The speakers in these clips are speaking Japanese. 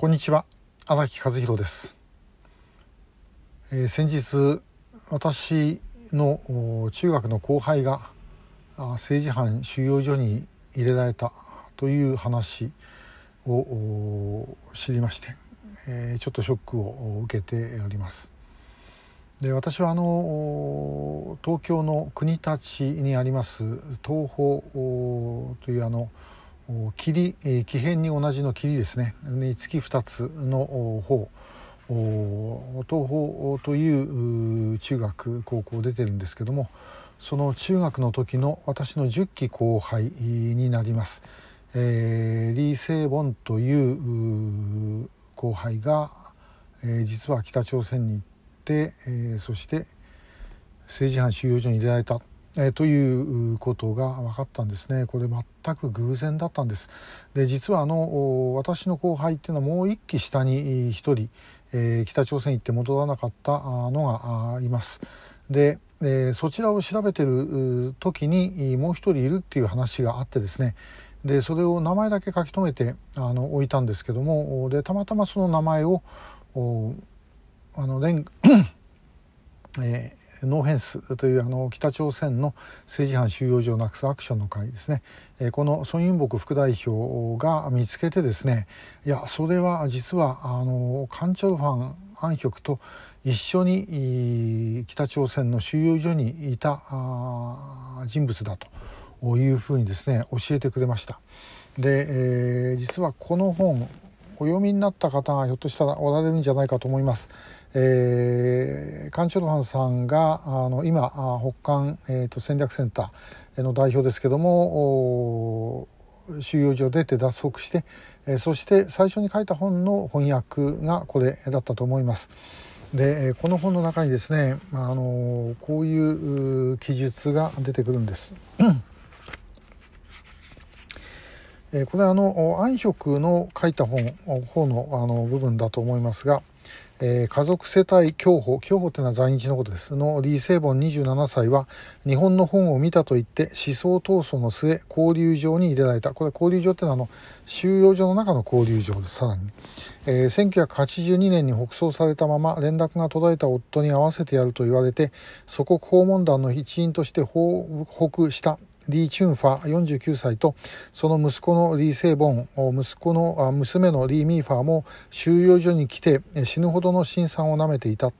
こんにちは。荒木和弘です、えー、先日私の中学の後輩が政治犯収容所に入れられたという話を知りまして、えー、ちょっとショックを受けております。で私はあの東京の国立にあります東宝というあの霧木片に同じの霧ですね。に月2つの方。東宝という中学高校出てるんですけどもその中学の時の私の10期後輩になります、えー、リー・セイボンという後輩が、えー、実は北朝鮮に行って、えー、そして政治犯収容所に入れられた。えー、ということが分かったんですね。これ全く偶然だったんです。で実はあの私の後輩っていうのはもう一期下に1人、えー、北朝鮮行って戻らなかったのがいます。で、えー、そちらを調べてる時にもう一人いるっていう話があってですね。でそれを名前だけ書き留めてあの置いたんですけどもでたまたまその名前をあの連、えーノーフェンスというあの北朝鮮の政治犯収容所をなくすアクションの会ですね、えこのソン・ユンボク副代表が見つけてですねいやそれは実はあのカン・チョルファン安局と一緒に北朝鮮の収容所にいた人物だというふうにですね教えてくれました。で、えー、実はこの本お読みになった方がひょっとしたらおられるんじゃないかと思います。えー、カン・チョルハンさんがあの今北韓、えーと、戦略センターの代表ですけども収容所出て脱北して、えー、そして最初に書いた本の翻訳がこれだったと思います。でこの本の中にですねあのこういう記述が出てくるんです。これはあの安旭の書いた本方のあの部分だと思いますがえー、家族世帯競歩競歩というのは在日のことです。の李成凡27歳は日本の本を見たと言って思想闘争の末交流場に入れられた。これ交流場というのはあの収容所の中の交流場です。さらに、えー、1982年に北送されたまま連絡が途絶えた夫に会わせてやると言われて祖国訪問団の一員として報北した。リー・チュンファ49歳とその息子のリー・セイボン息子の娘のリー・ミーファーも収容所に来て死ぬほどの辛酸をなめていた。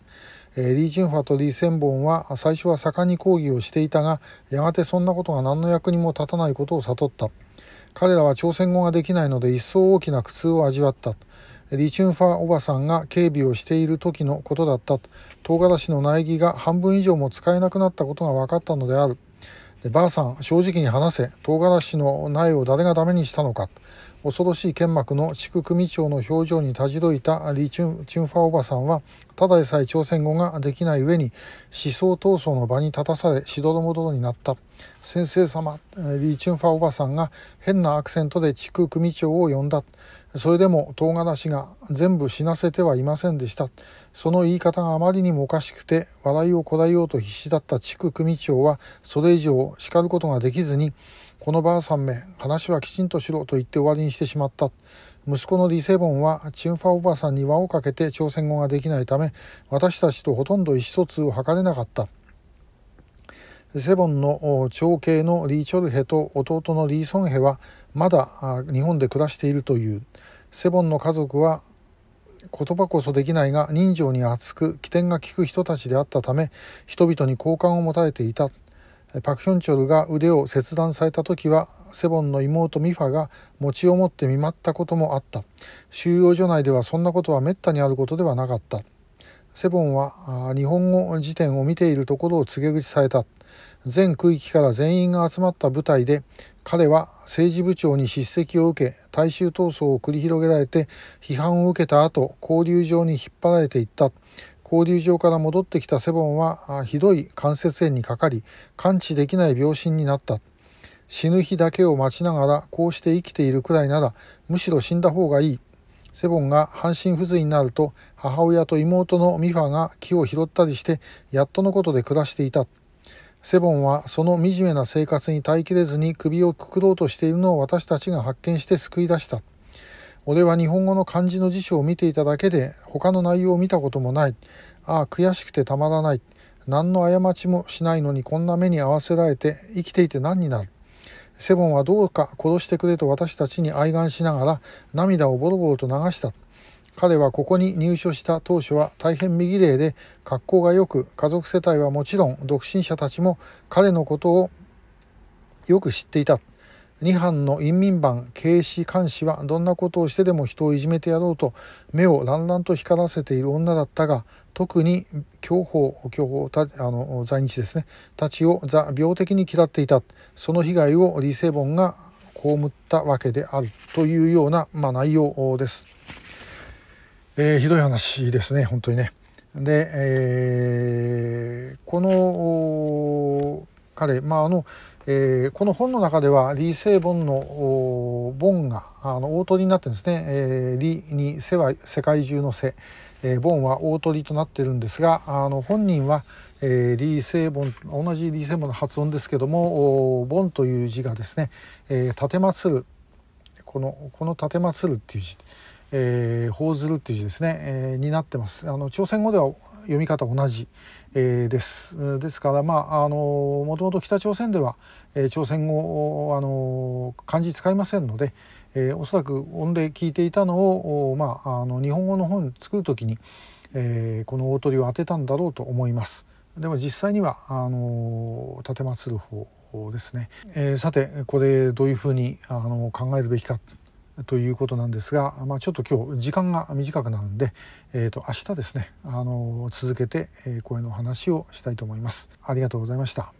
リー・チュンファとリー・センボンは最初は盛んに抗議をしていたがやがてそんなことが何の役にも立たないことを悟った。彼らは朝鮮語ができないので一層大きな苦痛を味わった。リーチュンファおばさんが警備をしている時のことだった。唐辛子の苗木が半分以上も使えなくなったことが分かったのである。でばあさん正直に話せ。唐辛子の苗を誰がダメにしたのか。恐ろしい剣幕の地区組長の表情にたじろいた。リチュンチュンファおばさんはただでさえ朝鮮語ができない上に思想闘争の場に立たされしどろもどろになった。先生様リチュンファおばさんが変なアクセントで地区組長を呼んだそれでも唐辛子が全部死なせてはいませんでした。その言い方があまりにもおかしくて、笑いをこらえようと必死だった地区組長は、それ以上叱ることができずに、このばあさんめ、話はきちんとしろと言って終わりにしてしまった。息子のリセボンはチュンファおばさんに輪をかけて朝鮮語ができないため、私たちとほとんど意思疎通を図れなかった。セボンの長兄のリー・チョルヘと弟のリー・ソンヘはまだ日本で暮らしているという。セボンの家族は言葉こそできないが人情に厚く起点が利く人たちであったため人々に好感を持たれていた。パク・ヒョンチョルが腕を切断された時はセボンの妹ミファが餅を持って見舞ったこともあった。収容所内ではそんなことはめったにあることではなかった。セボンは日本語辞典を見ているところを告げ口された。全区域から全員が集まった舞台で彼は政治部長に叱責を受け大衆闘争を繰り広げられて批判を受けた後交流場に引っ張られていった。交流場から戻ってきたセボンはひどい関節炎にかかり完治できない病死になった。死ぬ日だけを待ちながらこうして生きているくらいならむしろ死んだ方がいい。セボンが半身不随になると母親と妹のミファが木を拾ったりしてやっとのことで暮らしていた。セボンはその惨めな生活に耐えきれずに首をくくろうとしているのを私たちが発見して救い出した。俺は日本語の漢字の辞書を見ていただけで他の内容を見たこともない。ああ悔しくてたまらない。何の過ちもしないのにこんな目に遭わせられて生きていて何になる。セボンはどうか殺してくれと私たちに哀願しながら涙をボロボロと流した。彼はここに入所した当初は大変右霊で格好が良く家族世帯はもちろん独身者たちも彼のことをよく知っていた。二班の陰民番警視監視はどんなことをしてでも人をいじめてやろうと目をランランと光らせている女だったが特に享保享保たあの在日ですねたちをザ病的に嫌っていたその被害をリセボンが被ったわけであるというような、まあ、内容です。えー、ひどい話ですね本当にね。で、えー、この彼、まああのえー、この本の中では李成凡のボンがあの大鳥になってるんですね、えー、李に世は世界中の世、えー、ボンは大鳥となってるんですがあの本人は、えー、李成凡同じ李成凡の発音ですけどもボンという字がですね「えー、立てる」このこの「立てる」っていう字。えー、報ずるっていう字ですね、えー、になってます。あの朝鮮語では読み方同じ、えー、です。ですからまああのもともと北朝鮮では、えー、朝鮮語あの漢字使いませんので、えー、おそらく音で聞いていたのをまああの日本語の本作る時に、えー、この大鳥を当てたんだろうと思います。でも実際にはあの立てまつる方ですね、えー、さてこれどういうふうにあの考えるべきかということなんですが、まあ、ちょっと今日時間が短くなるんで、えー、と明日ですねあの続けて、えー、声の話をしたいと思います。ありがとうございました。